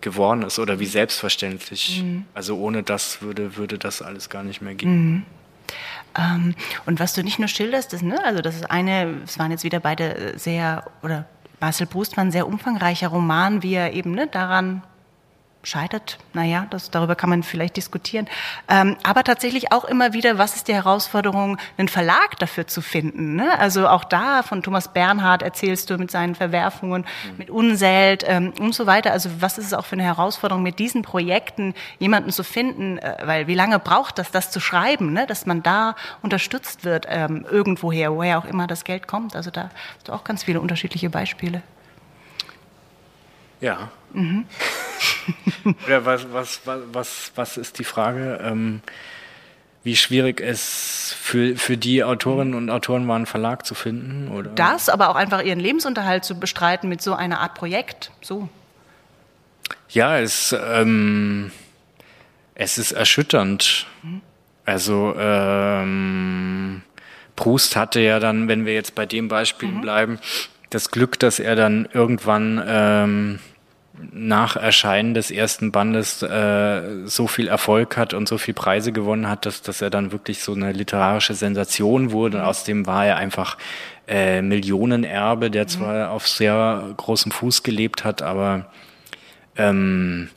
geworden ist oder wie selbstverständlich. Mhm. Also ohne das würde, würde das alles gar nicht mehr gehen. Mhm. Ähm, und was du nicht nur schilderst, ist, ne, also das ist eine, es waren jetzt wieder beide sehr, oder Marcel Proust war ein sehr umfangreicher Roman, wie er eben ne, daran scheitert, naja, das, darüber kann man vielleicht diskutieren. Ähm, aber tatsächlich auch immer wieder, was ist die Herausforderung, einen Verlag dafür zu finden? Ne? Also auch da von Thomas Bernhard erzählst du mit seinen Verwerfungen, mhm. mit Unselt ähm, und so weiter. Also was ist es auch für eine Herausforderung, mit diesen Projekten jemanden zu finden? Äh, weil wie lange braucht das, das zu schreiben, ne? dass man da unterstützt wird, ähm, irgendwoher, woher auch immer das Geld kommt? Also da hast du auch ganz viele unterschiedliche Beispiele. Ja. Mhm. Oder was, was, was, was ist die Frage? Ähm, wie schwierig es für, für die Autorinnen und Autoren war, einen Verlag zu finden? Oder? Das, aber auch einfach ihren Lebensunterhalt zu bestreiten mit so einer Art Projekt. So. Ja, es, ähm, es ist erschütternd. Mhm. Also ähm, Proust hatte ja dann, wenn wir jetzt bei dem Beispiel mhm. bleiben, das Glück, dass er dann irgendwann ähm, nach Erscheinen des ersten Bandes äh, so viel Erfolg hat und so viel Preise gewonnen hat, dass, dass er dann wirklich so eine literarische Sensation wurde. Und aus dem war er einfach äh, Millionenerbe, der zwar mhm. auf sehr großem Fuß gelebt hat, aber ähm,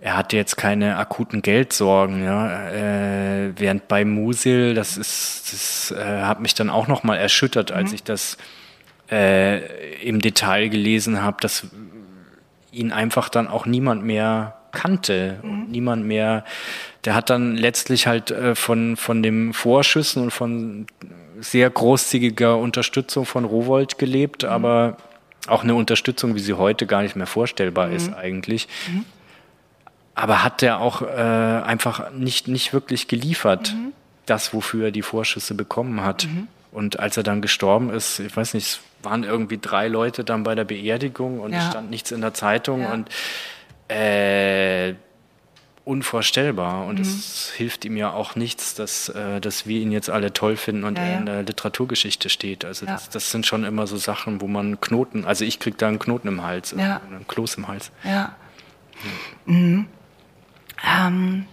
er hatte jetzt keine akuten Geldsorgen, ja. Äh, während bei Musil, das ist, das äh, hat mich dann auch nochmal erschüttert, als mhm. ich das äh, im Detail gelesen habe, dass ihn einfach dann auch niemand mehr kannte mhm. und niemand mehr, der hat dann letztlich halt äh, von, von dem Vorschüssen und von sehr großzügiger Unterstützung von Rowold gelebt, mhm. aber auch eine Unterstützung, wie sie heute gar nicht mehr vorstellbar mhm. ist eigentlich. Mhm. Aber hat der auch äh, einfach nicht, nicht wirklich geliefert, mhm. das, wofür er die Vorschüsse bekommen hat. Mhm. Und als er dann gestorben ist, ich weiß nicht, waren irgendwie drei Leute dann bei der Beerdigung und ja. es stand nichts in der Zeitung ja. und äh, unvorstellbar. Und mhm. es hilft ihm ja auch nichts, dass, äh, dass wir ihn jetzt alle toll finden und ja, er in der Literaturgeschichte steht. Also das, das, sind schon immer so Sachen, wo man Knoten, also ich kriege da einen Knoten im Hals, ja. einen Kloß im Hals. Ja. Mhm. Ähm,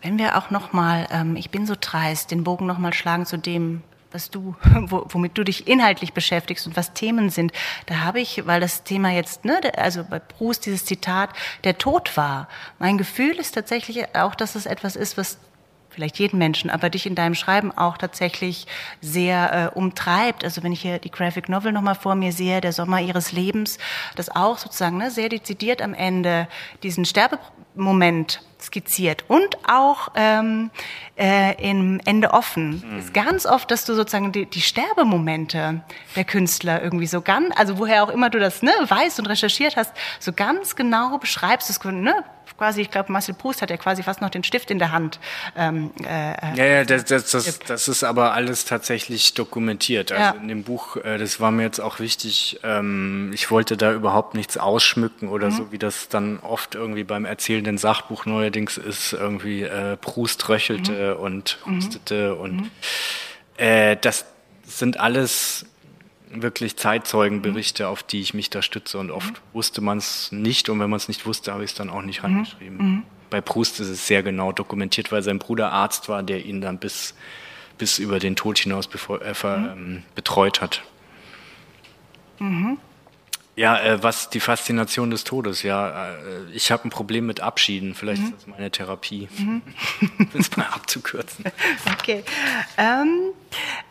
wenn wir auch nochmal, ähm, ich bin so dreist, den Bogen nochmal schlagen zu dem, was du, womit du dich inhaltlich beschäftigst und was Themen sind. Da habe ich, weil das Thema jetzt, ne, also bei Proust dieses Zitat, der Tod war. Mein Gefühl ist tatsächlich auch, dass es etwas ist, was vielleicht jeden Menschen, aber dich in deinem Schreiben auch tatsächlich sehr äh, umtreibt. Also wenn ich hier die Graphic Novel nochmal vor mir sehe, der Sommer ihres Lebens, das auch sozusagen ne, sehr dezidiert am Ende diesen Sterbemoment skizziert und auch ähm, äh, im Ende offen. Mhm. Ist ganz oft, dass du sozusagen die, die Sterbemomente der Künstler irgendwie so ganz, also woher auch immer du das ne, weißt und recherchiert hast, so ganz genau beschreibst. Das ne, quasi, ich glaube, Marcel Proust hat ja quasi fast noch den Stift in der Hand. Ähm, äh, ja, ja, das, das, das, das ist aber alles tatsächlich dokumentiert. Also ja. in dem Buch, äh, das war mir jetzt auch wichtig, ähm, ich wollte da überhaupt nichts ausschmücken oder mhm. so, wie das dann oft irgendwie beim erzählenden Sachbuch neuerdings ist, irgendwie äh, Proust röchelte mhm. und mhm. hustete und mhm. äh, das sind alles wirklich Zeitzeugenberichte, auf die ich mich da stütze. Und oft mhm. wusste man es nicht und wenn man es nicht wusste, habe ich es dann auch nicht reingeschrieben. Mhm. Bei Proust ist es sehr genau dokumentiert, weil sein Bruder Arzt war, der ihn dann bis, bis über den Tod hinaus bevor, äh, ähm, betreut hat. Mhm. Ja, äh, was die Faszination des Todes, ja. Äh, ich habe ein Problem mit Abschieden. Vielleicht mhm. ist das meine Therapie. Mhm. das mal abzukürzen. Okay. Ähm,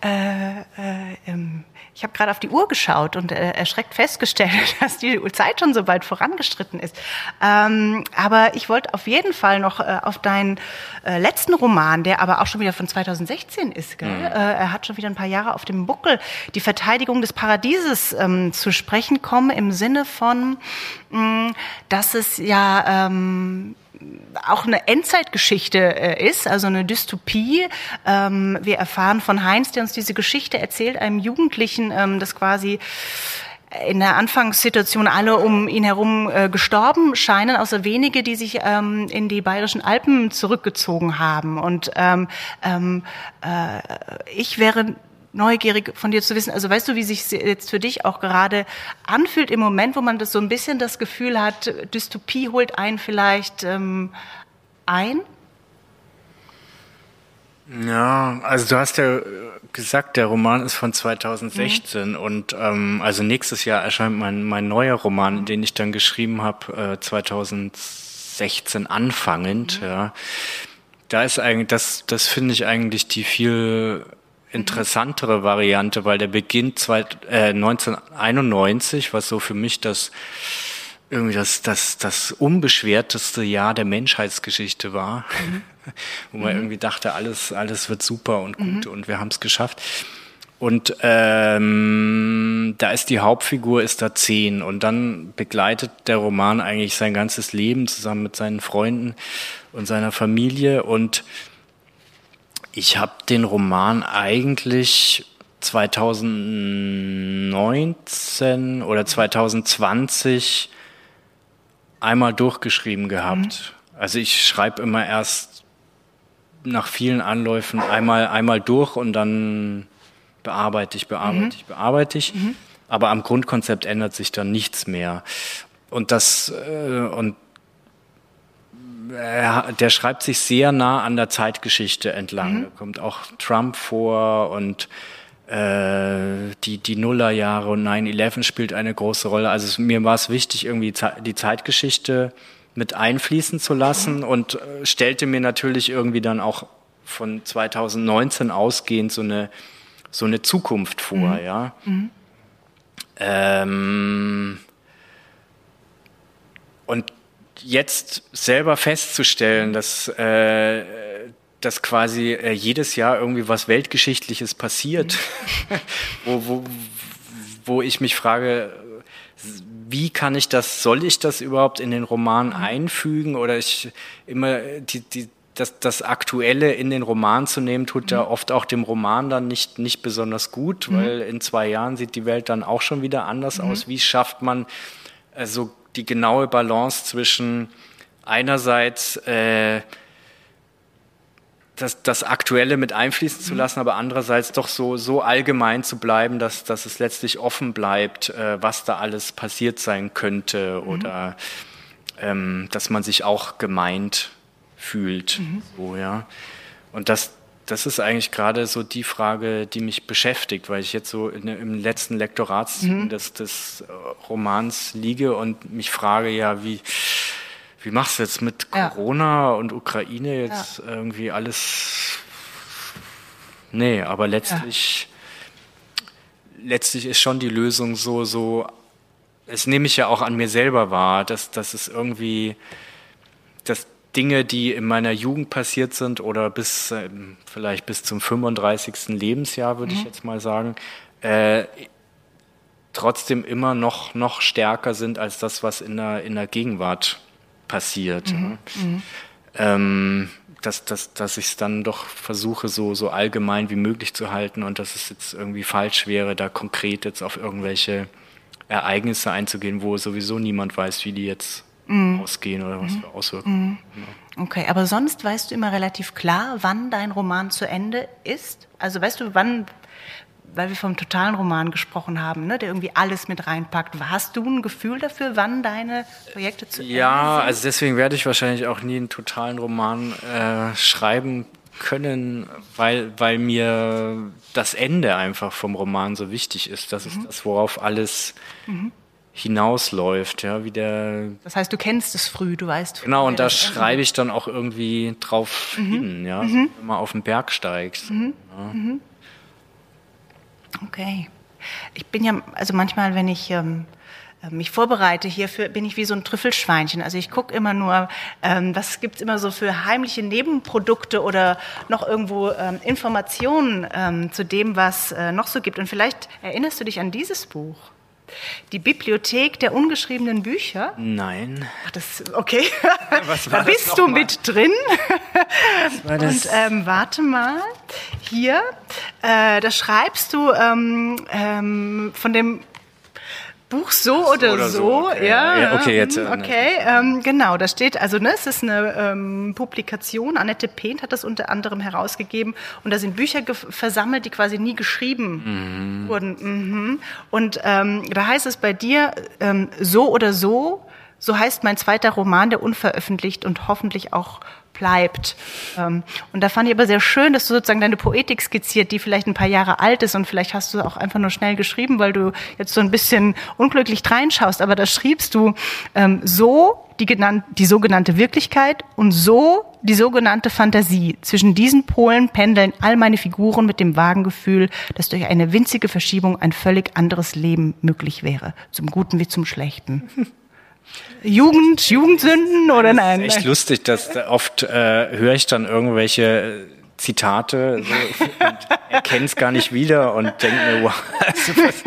äh, äh, ähm, ich habe gerade auf die Uhr geschaut und äh, erschreckt festgestellt, dass die Zeit schon so weit vorangestritten ist. Ähm, aber ich wollte auf jeden Fall noch äh, auf deinen äh, letzten Roman, der aber auch schon wieder von 2016 ist, gell? Mhm. Äh, er hat schon wieder ein paar Jahre auf dem Buckel, die Verteidigung des Paradieses ähm, zu sprechen kommen im Sinne von, mh, dass es ja ähm, auch eine Endzeitgeschichte äh, ist, also eine Dystopie. Ähm, wir erfahren von Heinz, der uns diese Geschichte erzählt, einem Jugendlichen, ähm, das quasi in der Anfangssituation alle um ihn herum äh, gestorben scheinen, außer wenige, die sich ähm, in die bayerischen Alpen zurückgezogen haben. Und ähm, äh, ich wäre neugierig von dir zu wissen. Also weißt du, wie sich jetzt für dich auch gerade anfühlt im Moment, wo man das so ein bisschen das Gefühl hat, Dystopie holt einen vielleicht ähm, ein? Ja, also du hast ja gesagt, der Roman ist von 2016 mhm. und ähm, also nächstes Jahr erscheint mein, mein neuer Roman, den ich dann geschrieben habe, äh, 2016 anfangend. Mhm. Ja, da ist eigentlich das, das finde ich eigentlich die viel interessantere Variante, weil der beginnt zwei, äh, 1991, was so für mich das irgendwie das, das, das unbeschwerteste Jahr der Menschheitsgeschichte war, mhm. wo man mhm. irgendwie dachte, alles, alles wird super und gut mhm. und wir haben es geschafft. Und ähm, da ist die Hauptfigur, ist da zehn und dann begleitet der Roman eigentlich sein ganzes Leben zusammen mit seinen Freunden und seiner Familie und ich habe den Roman eigentlich 2019 oder 2020 einmal durchgeschrieben gehabt. Mhm. Also ich schreibe immer erst nach vielen Anläufen einmal, einmal durch und dann bearbeite ich, bearbeite mhm. ich, bearbeite ich. Mhm. Aber am Grundkonzept ändert sich dann nichts mehr. Und das, äh, und der schreibt sich sehr nah an der Zeitgeschichte entlang. Mhm. Da kommt auch Trump vor und äh, die, die Nullerjahre und 9-11 spielt eine große Rolle. Also mir war es wichtig, irgendwie die Zeitgeschichte mit einfließen zu lassen mhm. und äh, stellte mir natürlich irgendwie dann auch von 2019 ausgehend so eine, so eine Zukunft vor, mhm. ja. Mhm. Ähm, und jetzt selber festzustellen, dass, äh, dass quasi äh, jedes Jahr irgendwie was Weltgeschichtliches passiert, wo, wo, wo ich mich frage, wie kann ich das, soll ich das überhaupt in den Roman mhm. einfügen oder ich immer die, die, das, das Aktuelle in den Roman zu nehmen, tut ja mhm. oft auch dem Roman dann nicht, nicht besonders gut, mhm. weil in zwei Jahren sieht die Welt dann auch schon wieder anders aus. Wie schafft man äh, so die genaue Balance zwischen einerseits äh, das, das Aktuelle mit einfließen zu mhm. lassen, aber andererseits doch so, so allgemein zu bleiben, dass, dass es letztlich offen bleibt, äh, was da alles passiert sein könnte mhm. oder ähm, dass man sich auch gemeint fühlt. Mhm. So, ja. Und das, das ist eigentlich gerade so die Frage, die mich beschäftigt, weil ich jetzt so in, im letzten Lektorat mhm. des, des äh, Romans liege und mich frage, ja, wie, wie machst du jetzt mit ja. Corona und Ukraine jetzt ja. irgendwie alles? Nee, aber letztlich, ja. letztlich ist schon die Lösung so, so, das nehme ich ja auch an mir selber wahr, dass, dass es irgendwie, dass Dinge, die in meiner Jugend passiert sind oder bis äh, vielleicht bis zum 35. Lebensjahr, würde mhm. ich jetzt mal sagen, äh, trotzdem immer noch, noch stärker sind als das, was in der, in der Gegenwart passiert. Mhm. Mhm. Ähm, dass, dass, dass ich es dann doch versuche, so, so allgemein wie möglich zu halten und dass es jetzt irgendwie falsch wäre, da konkret jetzt auf irgendwelche Ereignisse einzugehen, wo sowieso niemand weiß, wie die jetzt mm. ausgehen oder was mm. für Auswirkungen. Mm. Okay, aber sonst weißt du immer relativ klar, wann dein Roman zu Ende ist? Also weißt du, wann, weil wir vom totalen Roman gesprochen haben, ne, der irgendwie alles mit reinpackt. Hast du ein Gefühl dafür, wann deine Projekte zu Ende Ja, sind? also deswegen werde ich wahrscheinlich auch nie einen totalen Roman äh, schreiben können, weil, weil mir das Ende einfach vom Roman so wichtig ist. Das mhm. ist das, worauf alles mhm. Hinausläuft, ja, wie der. Das heißt, du kennst es früh, du weißt. Genau, und da schreibe ich dann auch irgendwie drauf mhm. hin, ja, mhm. wenn man auf den Berg steigt. Mhm. Ja. Mhm. Okay. Ich bin ja, also manchmal, wenn ich ähm, äh, mich vorbereite hierfür, bin ich wie so ein Trüffelschweinchen. Also ich gucke immer nur, ähm, was gibt's immer so für heimliche Nebenprodukte oder noch irgendwo ähm, Informationen ähm, zu dem, was äh, noch so gibt. Und vielleicht erinnerst du dich an dieses Buch. Die Bibliothek der ungeschriebenen Bücher? Nein. Ach, das, okay. da bist du mal? mit drin. Und ähm, warte mal, hier, äh, da schreibst du ähm, ähm, von dem Buch so oder, oder so, so. Okay. Ja, ja, okay, jetzt. Äh, okay, ähm, genau, da steht, also ne, es ist eine ähm, Publikation, Annette Pehnt hat das unter anderem herausgegeben und da sind Bücher versammelt, die quasi nie geschrieben mhm. wurden. Mhm. Und ähm, da heißt es bei dir, ähm, so oder so, so heißt mein zweiter Roman, der unveröffentlicht und hoffentlich auch bleibt. Ähm, und da fand ich aber sehr schön, dass du sozusagen deine Poetik skizziert, die vielleicht ein paar Jahre alt ist und vielleicht hast du auch einfach nur schnell geschrieben, weil du jetzt so ein bisschen unglücklich reinschaust. Aber da schriebst du ähm, so die, genannt, die sogenannte Wirklichkeit und so die sogenannte Fantasie. Zwischen diesen Polen pendeln all meine Figuren mit dem vagen Gefühl, dass durch eine winzige Verschiebung ein völlig anderes Leben möglich wäre. Zum Guten wie zum Schlechten. Jugend, Jugendsünden oder nein? Das ist echt lustig, dass oft äh, höre ich dann irgendwelche Zitate so, und erkenne es gar nicht wieder und denke mir, wow, also was,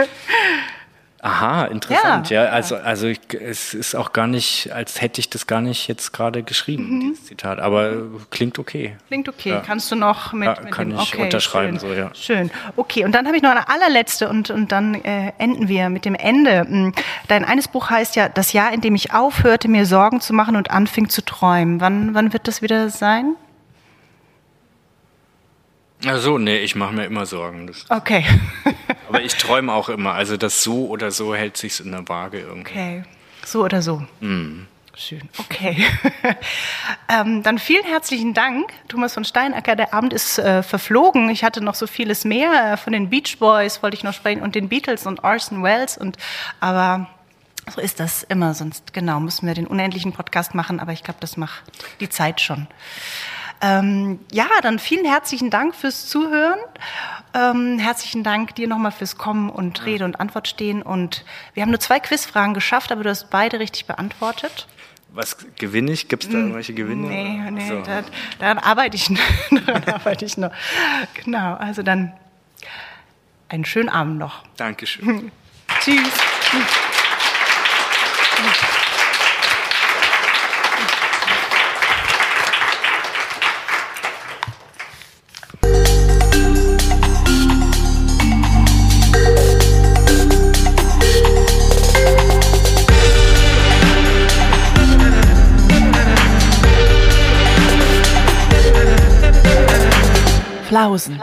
Aha, interessant, ja. ja. Also, also ich, es ist auch gar nicht, als hätte ich das gar nicht jetzt gerade geschrieben, mhm. dieses Zitat. Aber klingt okay. Klingt okay. Ja. Kannst du noch mit, ja, mit kann dem, ich okay, unterschreiben, schön. so ja. Schön. Okay, und dann habe ich noch eine allerletzte und und dann äh, enden wir mit dem Ende. Hm, dein eines Buch heißt ja das Jahr, in dem ich aufhörte, mir Sorgen zu machen und anfing zu träumen. Wann wann wird das wieder sein? Ach so, nee, ich mache mir immer Sorgen. Das okay. aber ich träume auch immer. Also das so oder so hält sich in der Waage irgendwie. Okay. So oder so. Mm. Schön. Okay. ähm, dann vielen herzlichen Dank, Thomas von Steinacker. Der Abend ist äh, verflogen. Ich hatte noch so vieles mehr. Äh, von den Beach Boys wollte ich noch sprechen und den Beatles und Orson Welles. Und aber so ist das immer. Sonst genau müssen wir den unendlichen Podcast machen. Aber ich glaube, das macht die Zeit schon. Ähm, ja, dann vielen herzlichen Dank fürs Zuhören. Ähm, herzlichen Dank dir nochmal fürs Kommen und Rede und Antwort stehen. Und wir haben nur zwei Quizfragen geschafft, aber du hast beide richtig beantwortet. Was gewinne ich? Gibt es da hm, irgendwelche Gewinne? Nee, nee, so. da, daran arbeite ich noch. daran arbeite ich noch. Genau, also dann einen schönen Abend noch. Dankeschön. Tschüss. Flausen.